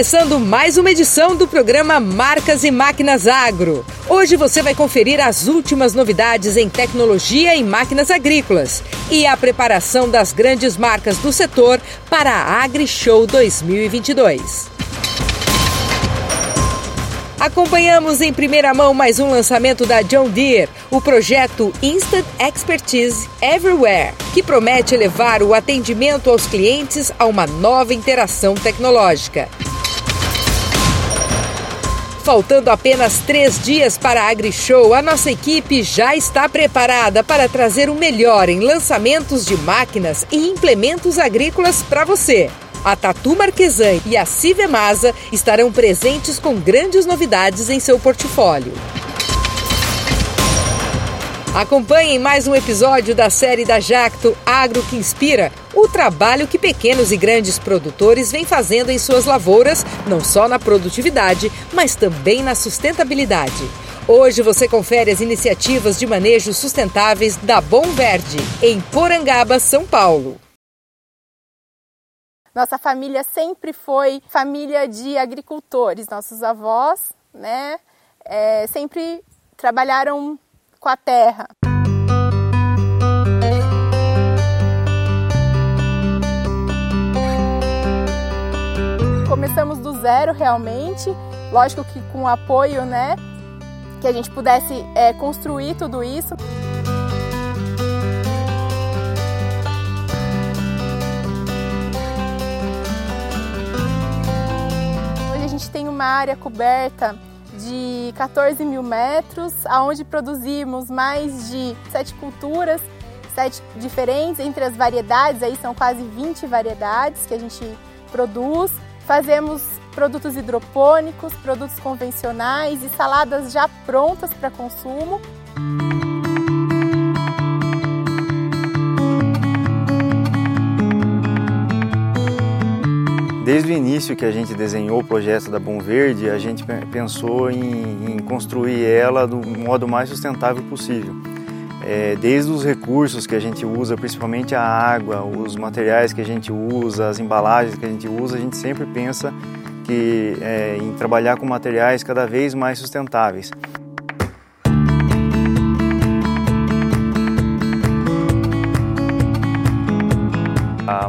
Começando mais uma edição do programa Marcas e Máquinas Agro. Hoje você vai conferir as últimas novidades em tecnologia e máquinas agrícolas e a preparação das grandes marcas do setor para a AgriShow 2022. Acompanhamos em primeira mão mais um lançamento da John Deere, o projeto Instant Expertise Everywhere, que promete levar o atendimento aos clientes a uma nova interação tecnológica. Faltando apenas três dias para a AgriShow, a nossa equipe já está preparada para trazer o melhor em lançamentos de máquinas e implementos agrícolas para você. A Tatu Marquesan e a Civemasa estarão presentes com grandes novidades em seu portfólio. Acompanhem mais um episódio da série da Jacto Agro que Inspira, o trabalho que pequenos e grandes produtores vêm fazendo em suas lavouras, não só na produtividade, mas também na sustentabilidade. Hoje você confere as iniciativas de manejo sustentáveis da Bom Verde, em Porangaba, São Paulo. Nossa família sempre foi família de agricultores. Nossos avós, né, é, sempre trabalharam com a terra. Começamos do zero realmente, lógico que com apoio, né, que a gente pudesse é, construir tudo isso. tem uma área coberta de 14 mil metros, onde produzimos mais de sete culturas, sete diferentes entre as variedades, aí são quase 20 variedades que a gente produz. Fazemos produtos hidropônicos, produtos convencionais e saladas já prontas para consumo. Desde o início que a gente desenhou o projeto da Bom Verde, a gente pensou em, em construir ela do modo mais sustentável possível. É, desde os recursos que a gente usa, principalmente a água, os materiais que a gente usa, as embalagens que a gente usa, a gente sempre pensa que, é, em trabalhar com materiais cada vez mais sustentáveis.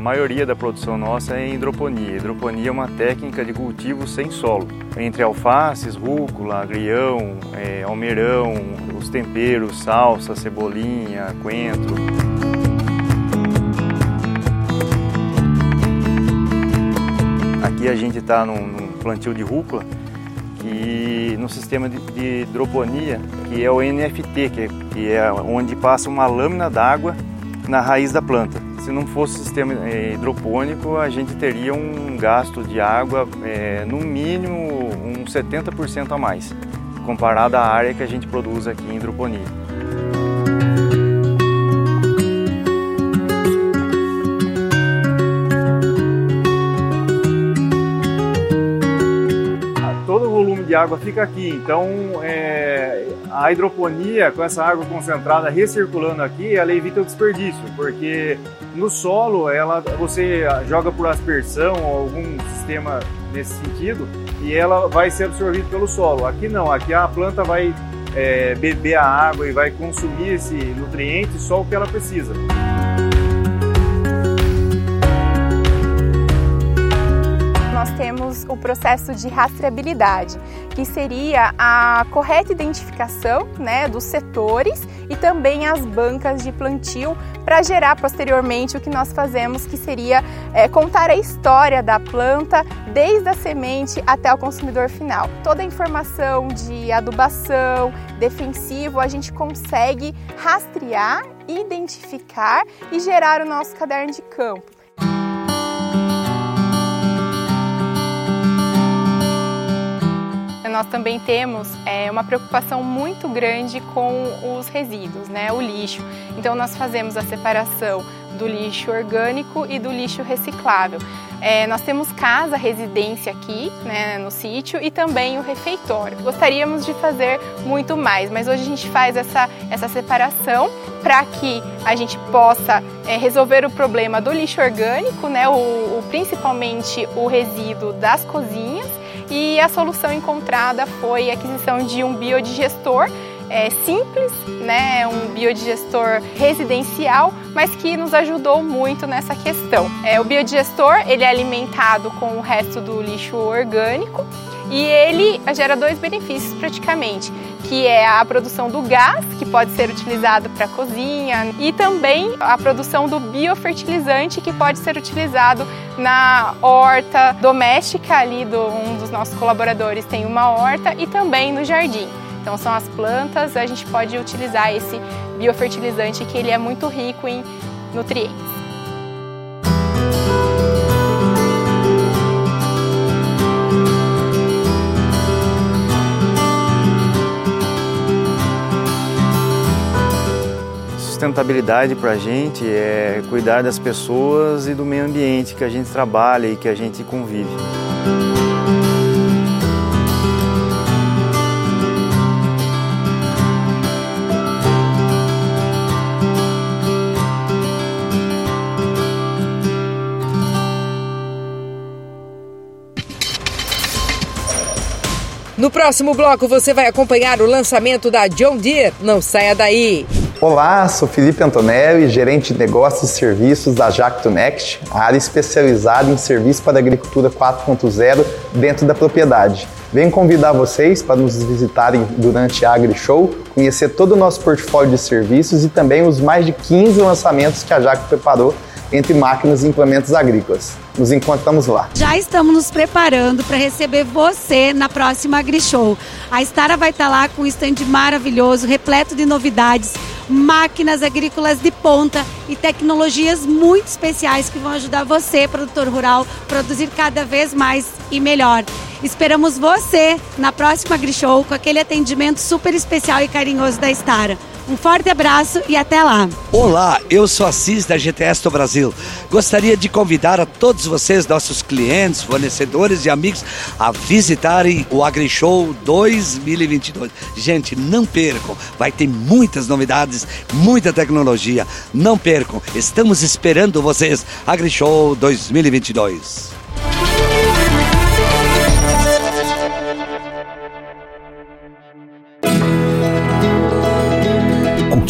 Maioria da produção nossa é em hidroponia. Hidroponia é uma técnica de cultivo sem solo, entre alfaces, rúcula, agrião, é, almeirão, os temperos, salsa, cebolinha, coentro. Aqui a gente está num, num, plantio de rúcula e no sistema de, de, hidroponia, que é o NFT, que é, que é onde passa uma lâmina d'água na raiz da planta. Se não fosse sistema eh, hidropônico, a gente teria um gasto de água é, no mínimo uns 70% a mais, comparado à área que a gente produz aqui em hidroponia. Todo o volume de água fica aqui, então é, a hidroponia com essa água concentrada recirculando aqui, ela evita o desperdício, porque no solo, ela, você joga por aspersão ou algum sistema nesse sentido e ela vai ser absorvida pelo solo. Aqui não, aqui a planta vai é, beber a água e vai consumir esse nutriente só o que ela precisa. Nós temos o processo de rastreabilidade, que seria a correta identificação né, dos setores e também as bancas de plantio para gerar posteriormente o que nós fazemos, que seria é, contar a história da planta desde a semente até o consumidor final. Toda a informação de adubação, defensivo, a gente consegue rastrear, identificar e gerar o nosso caderno de campo. Nós também temos é, uma preocupação muito grande com os resíduos, né, o lixo. Então nós fazemos a separação do lixo orgânico e do lixo reciclável. É, nós temos casa, residência aqui né, no sítio e também o refeitório. Gostaríamos de fazer muito mais, mas hoje a gente faz essa, essa separação para que a gente possa é, resolver o problema do lixo orgânico, né, o, o, principalmente o resíduo das cozinhas. E a solução encontrada foi a aquisição de um biodigestor é, simples, né, um biodigestor residencial, mas que nos ajudou muito nessa questão. É, o biodigestor ele é alimentado com o resto do lixo orgânico e ele gera dois benefícios praticamente, que é a produção do gás, pode ser utilizado para cozinha, e também a produção do biofertilizante, que pode ser utilizado na horta doméstica ali do um dos nossos colaboradores tem uma horta e também no jardim. Então são as plantas, a gente pode utilizar esse biofertilizante que ele é muito rico em nutrientes. Sustentabilidade para a gente é cuidar das pessoas e do meio ambiente que a gente trabalha e que a gente convive. No próximo bloco você vai acompanhar o lançamento da John Deere. Não saia daí! Olá, sou Felipe Antonelli, gerente de negócios e serviços da Jacto Next, área especializada em serviços para agricultura 4.0 dentro da propriedade. Venho convidar vocês para nos visitarem durante a Agri Show, conhecer todo o nosso portfólio de serviços e também os mais de 15 lançamentos que a Jacto preparou entre máquinas e implementos agrícolas. Nos encontramos lá. Já estamos nos preparando para receber você na próxima AgriShow. A Stara vai estar lá com um stand maravilhoso, repleto de novidades, máquinas agrícolas de ponta e tecnologias muito especiais que vão ajudar você, produtor rural, a produzir cada vez mais e melhor. Esperamos você na próxima AgriShow com aquele atendimento super especial e carinhoso da Stara. Um forte abraço e até lá. Olá, eu sou Assis da GTS do Brasil. Gostaria de convidar a todos vocês, nossos clientes, fornecedores e amigos, a visitarem o AgriShow 2022. Gente, não percam, vai ter muitas novidades, muita tecnologia. Não percam, estamos esperando vocês. AgriShow 2022.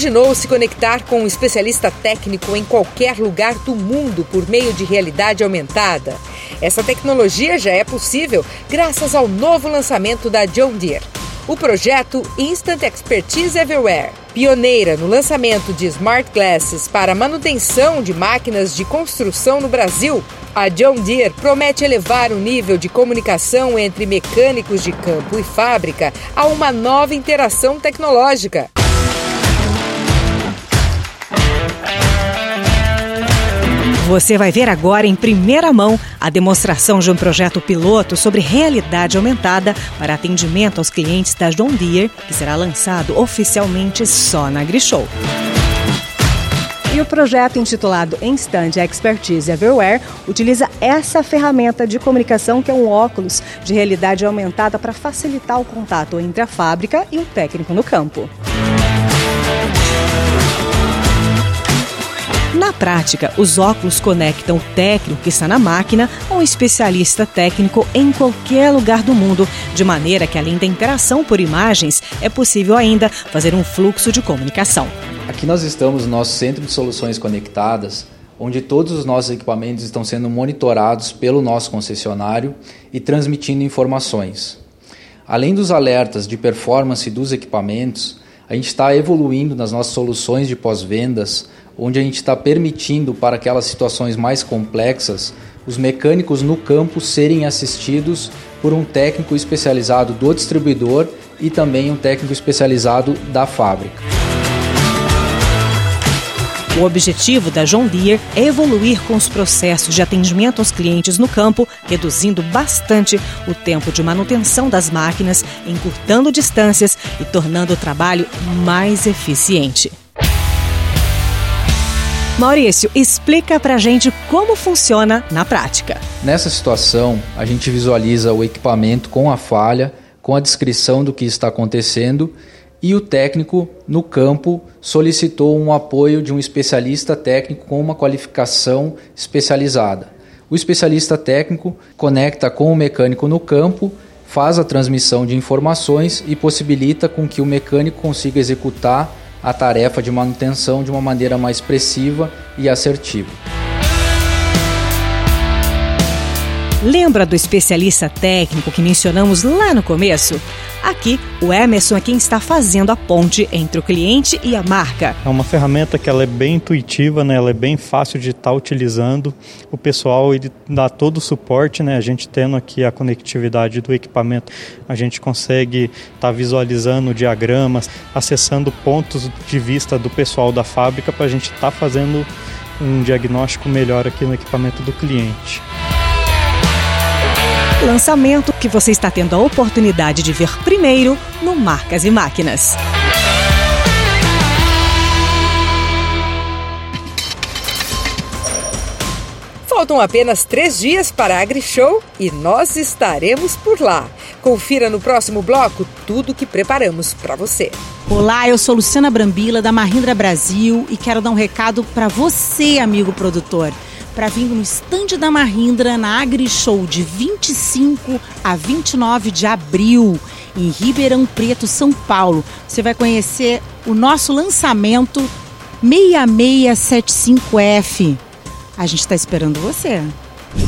Imaginou se conectar com um especialista técnico em qualquer lugar do mundo por meio de realidade aumentada? Essa tecnologia já é possível graças ao novo lançamento da John Deere. O projeto Instant Expertise Everywhere, pioneira no lançamento de smart glasses para manutenção de máquinas de construção no Brasil, a John Deere promete elevar o nível de comunicação entre mecânicos de campo e fábrica a uma nova interação tecnológica. Você vai ver agora em primeira mão a demonstração de um projeto piloto sobre realidade aumentada para atendimento aos clientes da John Deere, que será lançado oficialmente só na AgriShow. E o projeto intitulado Instant Expertise Everywhere utiliza essa ferramenta de comunicação que é um óculos de realidade aumentada para facilitar o contato entre a fábrica e o técnico no campo. Na prática, os óculos conectam o técnico que está na máquina a um especialista técnico em qualquer lugar do mundo, de maneira que, além da interação por imagens, é possível ainda fazer um fluxo de comunicação. Aqui nós estamos no nosso centro de soluções conectadas, onde todos os nossos equipamentos estão sendo monitorados pelo nosso concessionário e transmitindo informações. Além dos alertas de performance dos equipamentos, a gente está evoluindo nas nossas soluções de pós-vendas onde a gente está permitindo para aquelas situações mais complexas os mecânicos no campo serem assistidos por um técnico especializado do distribuidor e também um técnico especializado da fábrica. O objetivo da John Deere é evoluir com os processos de atendimento aos clientes no campo, reduzindo bastante o tempo de manutenção das máquinas, encurtando distâncias e tornando o trabalho mais eficiente. Maurício, explica pra gente como funciona na prática. Nessa situação, a gente visualiza o equipamento com a falha, com a descrição do que está acontecendo e o técnico no campo solicitou um apoio de um especialista técnico com uma qualificação especializada. O especialista técnico conecta com o mecânico no campo, faz a transmissão de informações e possibilita com que o mecânico consiga executar a tarefa de manutenção de uma maneira mais expressiva e assertiva. Lembra do especialista técnico que mencionamos lá no começo? Aqui, o Emerson é quem está fazendo a ponte entre o cliente e a marca. É uma ferramenta que ela é bem intuitiva, né? ela é bem fácil de estar utilizando. O pessoal ele dá todo o suporte, né? a gente tendo aqui a conectividade do equipamento, a gente consegue estar visualizando diagramas, acessando pontos de vista do pessoal da fábrica para a gente estar fazendo um diagnóstico melhor aqui no equipamento do cliente. Lançamento que você está tendo a oportunidade de ver primeiro no Marcas e Máquinas. Faltam apenas três dias para a AgriShow e nós estaremos por lá. Confira no próximo bloco tudo que preparamos para você. Olá, eu sou Luciana Brambila da Mahindra Brasil e quero dar um recado para você, amigo produtor para vir no estande da Mahindra na AgriShow de 25 a 29 de abril em Ribeirão Preto, São Paulo. Você vai conhecer o nosso lançamento 6675F. A gente está esperando você.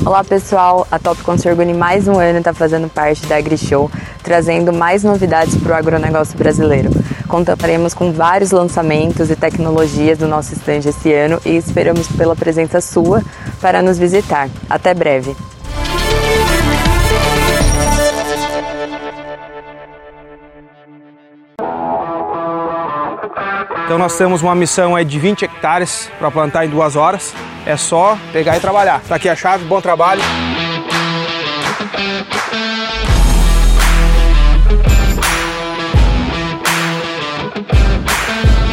Olá pessoal, a Top Consorguni mais um ano está fazendo parte da AgriShow, trazendo mais novidades para o agronegócio brasileiro. Contaremos com vários lançamentos e tecnologias do nosso stand esse ano e esperamos pela presença sua para nos visitar. Até breve! Então nós temos uma missão aí de 20 hectares para plantar em duas horas. É só pegar e trabalhar. Tá aqui a chave, bom trabalho.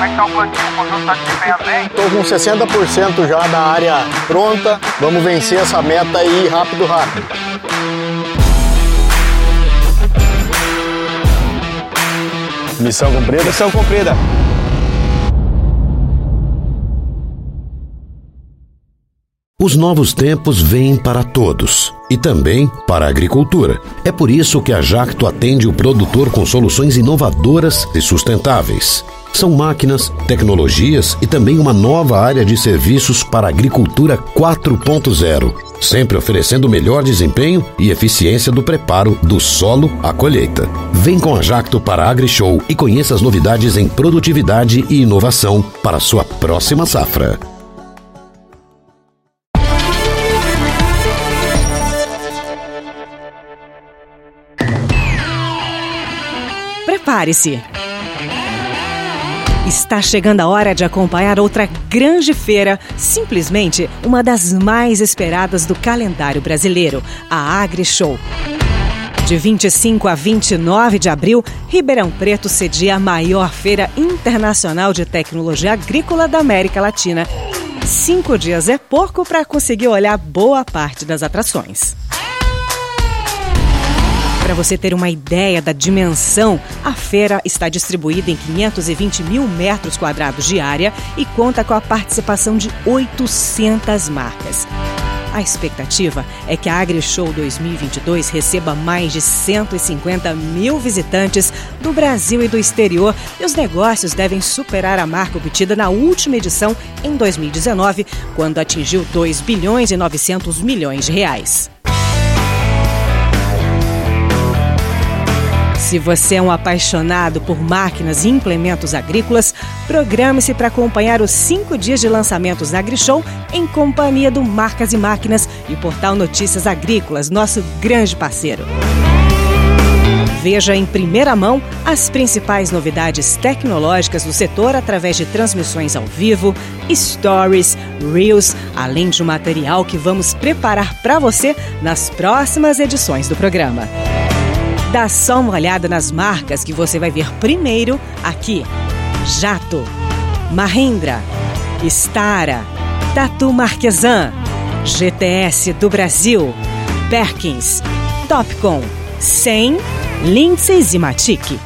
Como é que tá o plantio? O conjunto tá desempenhando bem? Estou com 60% já da área pronta. Vamos vencer essa meta aí rápido, rápido. Missão cumprida? Missão cumprida. Os novos tempos vêm para todos e também para a agricultura. É por isso que a Jacto atende o produtor com soluções inovadoras e sustentáveis. São máquinas, tecnologias e também uma nova área de serviços para a agricultura 4.0, sempre oferecendo melhor desempenho e eficiência do preparo do solo à colheita. Vem com a Jacto para a AgriShow e conheça as novidades em produtividade e inovação para a sua próxima safra. Prepare-se! Está chegando a hora de acompanhar outra grande feira, simplesmente uma das mais esperadas do calendário brasileiro, a AgriShow. De 25 a 29 de abril, Ribeirão Preto cedia a maior feira internacional de tecnologia agrícola da América Latina. Cinco dias é pouco para conseguir olhar boa parte das atrações. Para você ter uma ideia da dimensão, a feira está distribuída em 520 mil metros quadrados de área e conta com a participação de 800 marcas. A expectativa é que a AgriShow 2022 receba mais de 150 mil visitantes do Brasil e do exterior e os negócios devem superar a marca obtida na última edição em 2019, quando atingiu 2 bilhões e 900 milhões de reais. Se você é um apaixonado por máquinas e implementos agrícolas, programe-se para acompanhar os cinco dias de lançamentos AgriShow em companhia do Marcas e Máquinas e portal Notícias Agrícolas, nosso grande parceiro. Veja em primeira mão as principais novidades tecnológicas do setor através de transmissões ao vivo, stories, reels, além de um material que vamos preparar para você nas próximas edições do programa. Dá só uma olhada nas marcas que você vai ver primeiro aqui: Jato, Mahindra, Stara, Tatu Marquesan, GTS do Brasil, Perkins, Topcon, 100, Lindsay e Matic.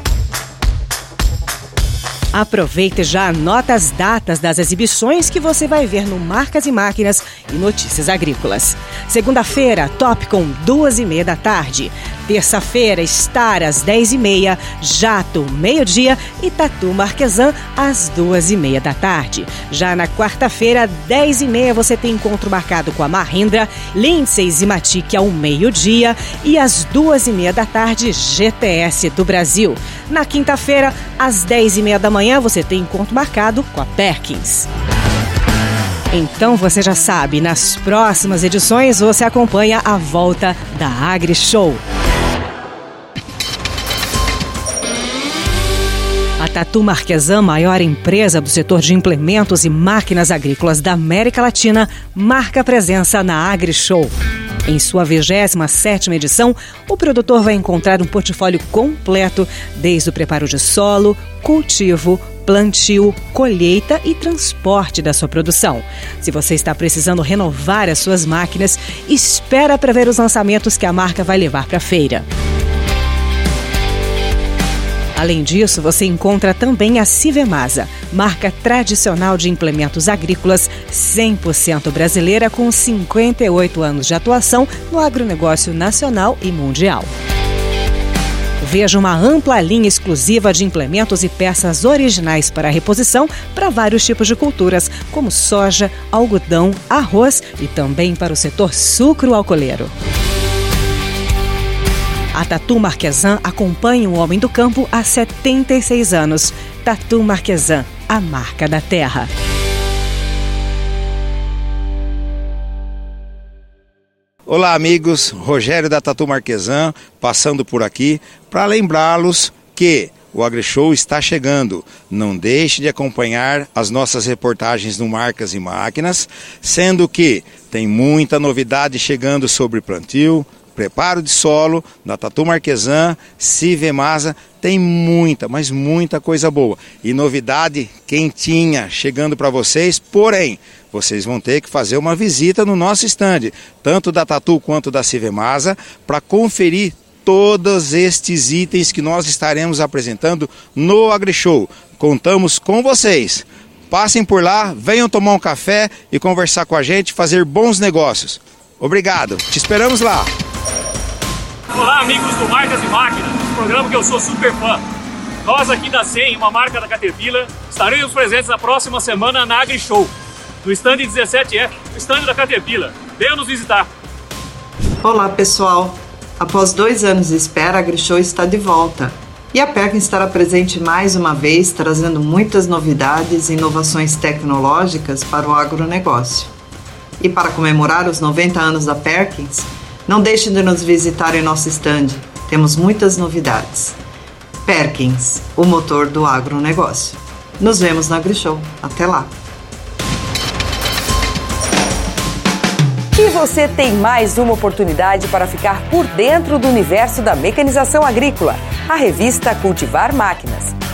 Aproveita e já anota as datas das exibições que você vai ver no Marcas e Máquinas e Notícias Agrícolas. Segunda-feira, Topcom, duas e meia da tarde. Terça-feira, Star às 10h30, Jato, meio-dia e Tatu Marquesan às duas e meia da tarde. Já na quarta-feira, 10h30, você tem encontro marcado com a Mahindra, Lindsay e Matic ao meio-dia e às duas e meia da tarde, GTS do Brasil. Na quinta-feira, às 10h30 da manhã, você tem encontro marcado com a Perkins. Então você já sabe, nas próximas edições você acompanha a volta da AgriShow. A Tatu Marquesan, maior empresa do setor de implementos e máquinas agrícolas da América Latina, marca presença na AgriShow. Em sua 27ª edição, o produtor vai encontrar um portfólio completo, desde o preparo de solo, cultivo, plantio, colheita e transporte da sua produção. Se você está precisando renovar as suas máquinas, espera para ver os lançamentos que a marca vai levar para a feira. Além disso, você encontra também a Civemasa, marca tradicional de implementos agrícolas 100% brasileira com 58 anos de atuação no agronegócio nacional e mundial. Veja uma ampla linha exclusiva de implementos e peças originais para reposição para vários tipos de culturas, como soja, algodão, arroz e também para o setor sucro-alcooleiro. A Tatu Marquesan acompanha o homem do campo há 76 anos. Tatu Marquesan, a marca da terra. Olá, amigos. Rogério da Tatu Marquesan, passando por aqui para lembrá-los que o AgriShow está chegando. Não deixe de acompanhar as nossas reportagens no Marcas e Máquinas, sendo que tem muita novidade chegando sobre plantio, preparo de solo da Tatu Marquesan, Civemasa, tem muita, mas muita coisa boa. E novidade quentinha chegando para vocês, porém, vocês vão ter que fazer uma visita no nosso estande, tanto da Tatu quanto da Civemasa, para conferir todos estes itens que nós estaremos apresentando no AgriShow. Contamos com vocês. Passem por lá, venham tomar um café e conversar com a gente, fazer bons negócios. Obrigado, te esperamos lá. Olá, amigos do Marcas e Máquinas, programa que eu sou super fã. Nós aqui da SEM, uma marca da Caterpillar, estaremos presentes na próxima semana na AgriShow, no stand 17F, o stand da Caterpillar. Venham nos visitar. Olá, pessoal. Após dois anos de espera, a AgriShow está de volta. E a Perkin estará presente mais uma vez, trazendo muitas novidades e inovações tecnológicas para o agronegócio. E para comemorar os 90 anos da Perkins, não deixe de nos visitar em nosso stand. Temos muitas novidades. Perkins, o motor do agronegócio. Nos vemos na AgriShow. Até lá! E você tem mais uma oportunidade para ficar por dentro do universo da mecanização agrícola. A revista Cultivar Máquinas.